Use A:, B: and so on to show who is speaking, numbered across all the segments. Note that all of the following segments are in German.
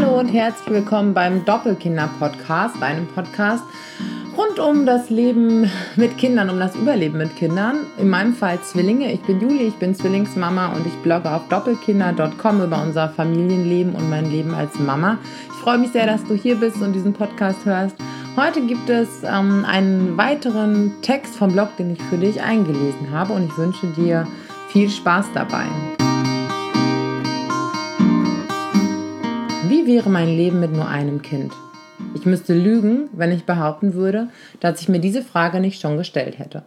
A: Hallo und herzlich willkommen beim Doppelkinder-Podcast, einem Podcast rund um das Leben mit Kindern, um das Überleben mit Kindern. In meinem Fall Zwillinge. Ich bin Juli, ich bin Zwillingsmama und ich blogge auf doppelkinder.com über unser Familienleben und mein Leben als Mama. Ich freue mich sehr, dass du hier bist und diesen Podcast hörst. Heute gibt es ähm, einen weiteren Text vom Blog, den ich für dich eingelesen habe und ich wünsche dir viel Spaß dabei. Wie wäre mein Leben mit nur einem Kind? Ich müsste lügen, wenn ich behaupten würde, dass ich mir diese Frage nicht schon gestellt hätte.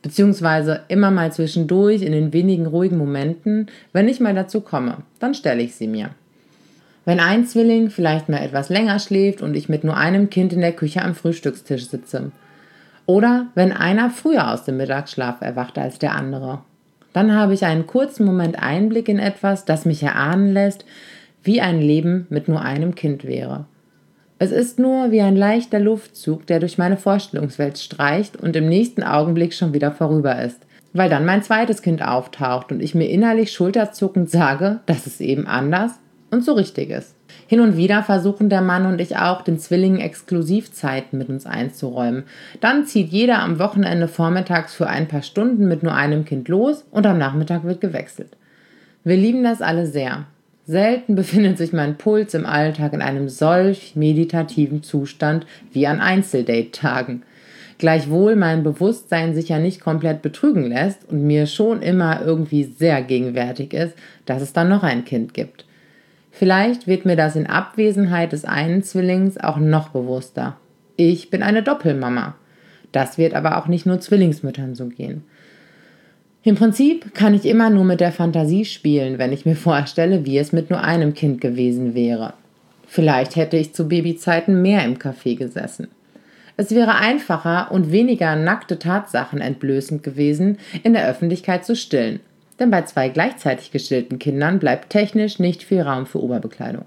A: Beziehungsweise immer mal zwischendurch in den wenigen ruhigen Momenten, wenn ich mal dazu komme, dann stelle ich sie mir. Wenn ein Zwilling vielleicht mal etwas länger schläft und ich mit nur einem Kind in der Küche am Frühstückstisch sitze. Oder wenn einer früher aus dem Mittagsschlaf erwacht als der andere. Dann habe ich einen kurzen Moment Einblick in etwas, das mich erahnen lässt, wie ein Leben mit nur einem Kind wäre. Es ist nur wie ein leichter Luftzug, der durch meine Vorstellungswelt streicht und im nächsten Augenblick schon wieder vorüber ist, weil dann mein zweites Kind auftaucht und ich mir innerlich schulterzuckend sage, dass es eben anders und so richtig ist. Hin und wieder versuchen der Mann und ich auch, den Zwillingen Exklusivzeiten mit uns einzuräumen. Dann zieht jeder am Wochenende vormittags für ein paar Stunden mit nur einem Kind los und am Nachmittag wird gewechselt. Wir lieben das alle sehr. Selten befindet sich mein Puls im Alltag in einem solch meditativen Zustand wie an Einzeldate-Tagen. Gleichwohl mein Bewusstsein sich ja nicht komplett betrügen lässt und mir schon immer irgendwie sehr gegenwärtig ist, dass es dann noch ein Kind gibt. Vielleicht wird mir das in Abwesenheit des einen Zwillings auch noch bewusster. Ich bin eine Doppelmama. Das wird aber auch nicht nur Zwillingsmüttern so gehen. Im Prinzip kann ich immer nur mit der Fantasie spielen, wenn ich mir vorstelle, wie es mit nur einem Kind gewesen wäre. Vielleicht hätte ich zu Babyzeiten mehr im Café gesessen. Es wäre einfacher und weniger nackte Tatsachen entblößend gewesen, in der Öffentlichkeit zu stillen. Denn bei zwei gleichzeitig gestillten Kindern bleibt technisch nicht viel Raum für Oberbekleidung.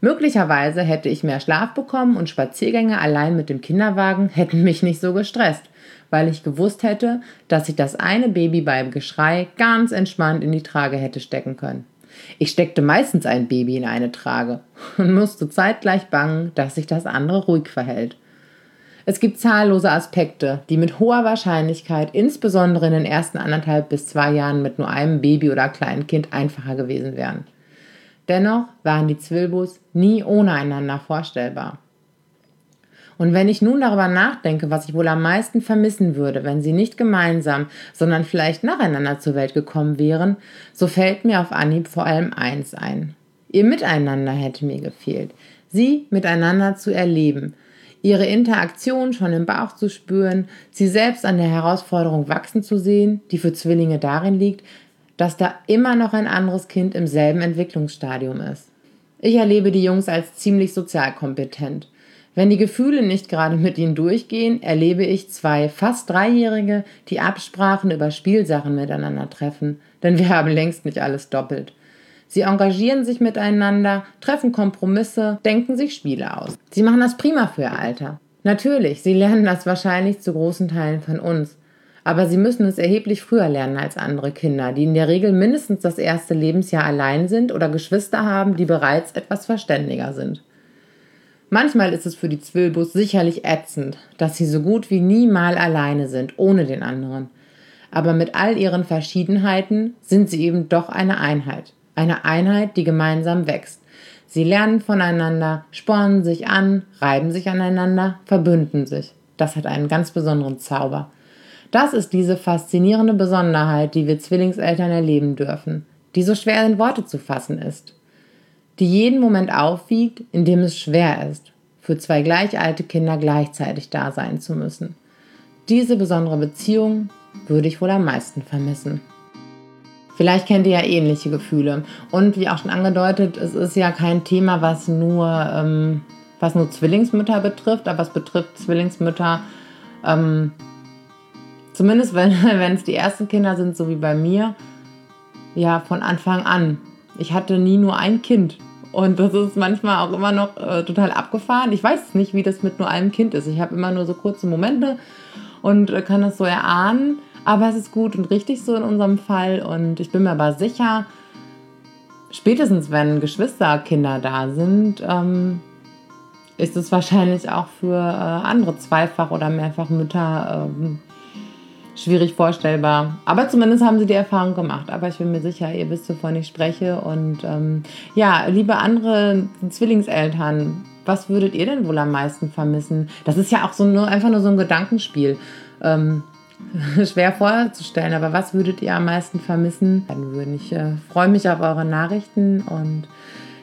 A: Möglicherweise hätte ich mehr Schlaf bekommen und Spaziergänge allein mit dem Kinderwagen hätten mich nicht so gestresst, weil ich gewusst hätte, dass ich das eine Baby beim Geschrei ganz entspannt in die Trage hätte stecken können. Ich steckte meistens ein Baby in eine Trage und musste zeitgleich bangen, dass sich das andere ruhig verhält. Es gibt zahllose Aspekte, die mit hoher Wahrscheinlichkeit insbesondere in den ersten anderthalb bis zwei Jahren mit nur einem Baby oder kleinen Kind einfacher gewesen wären. Dennoch waren die Zwilbus nie ohne einander vorstellbar. Und wenn ich nun darüber nachdenke, was ich wohl am meisten vermissen würde, wenn sie nicht gemeinsam, sondern vielleicht nacheinander zur Welt gekommen wären, so fällt mir auf Anhieb vor allem eins ein. Ihr Miteinander hätte mir gefehlt, sie miteinander zu erleben, ihre Interaktion schon im Bauch zu spüren, sie selbst an der Herausforderung wachsen zu sehen, die für Zwillinge darin liegt, dass da immer noch ein anderes Kind im selben Entwicklungsstadium ist. Ich erlebe die Jungs als ziemlich sozial kompetent. Wenn die Gefühle nicht gerade mit ihnen durchgehen, erlebe ich zwei fast Dreijährige, die Absprachen über Spielsachen miteinander treffen, denn wir haben längst nicht alles doppelt. Sie engagieren sich miteinander, treffen Kompromisse, denken sich Spiele aus. Sie machen das prima für ihr Alter. Natürlich, sie lernen das wahrscheinlich zu großen Teilen von uns. Aber sie müssen es erheblich früher lernen als andere Kinder, die in der Regel mindestens das erste Lebensjahr allein sind oder Geschwister haben, die bereits etwas verständiger sind. Manchmal ist es für die Zwilbus sicherlich ätzend, dass sie so gut wie nie mal alleine sind, ohne den anderen. Aber mit all ihren Verschiedenheiten sind sie eben doch eine Einheit. Eine Einheit, die gemeinsam wächst. Sie lernen voneinander, spornen sich an, reiben sich aneinander, verbünden sich. Das hat einen ganz besonderen Zauber. Das ist diese faszinierende Besonderheit, die wir Zwillingseltern erleben dürfen, die so schwer in Worte zu fassen ist, die jeden Moment aufwiegt, in dem es schwer ist, für zwei gleich alte Kinder gleichzeitig da sein zu müssen. Diese besondere Beziehung würde ich wohl am meisten vermissen. Vielleicht kennt ihr ja ähnliche Gefühle. Und wie auch schon angedeutet, es ist ja kein Thema, was nur, ähm, was nur Zwillingsmütter betrifft, aber es betrifft Zwillingsmütter ähm, Zumindest wenn es die ersten Kinder sind, so wie bei mir, ja, von Anfang an. Ich hatte nie nur ein Kind. Und das ist manchmal auch immer noch äh, total abgefahren. Ich weiß nicht, wie das mit nur einem Kind ist. Ich habe immer nur so kurze Momente und äh, kann das so erahnen. Aber es ist gut und richtig so in unserem Fall. Und ich bin mir aber sicher, spätestens wenn Geschwisterkinder da sind, ähm, ist es wahrscheinlich auch für äh, andere Zweifach- oder Mehrfachmütter ähm, schwierig vorstellbar. Aber zumindest haben sie die Erfahrung gemacht. Aber ich bin mir sicher, ihr wisst, wovon ich spreche. Und ähm, ja, liebe andere Zwillingseltern, was würdet ihr denn wohl am meisten vermissen? Das ist ja auch so nur, einfach nur so ein Gedankenspiel. Ähm, schwer vorzustellen, aber was würdet ihr am meisten vermissen? Ich äh, freue mich auf eure Nachrichten und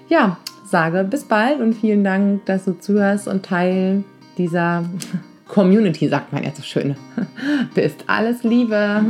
A: ja, sage bis bald und vielen Dank, dass du zuhörst und Teil dieser Community, sagt man ja so schön, bist. Alles Liebe!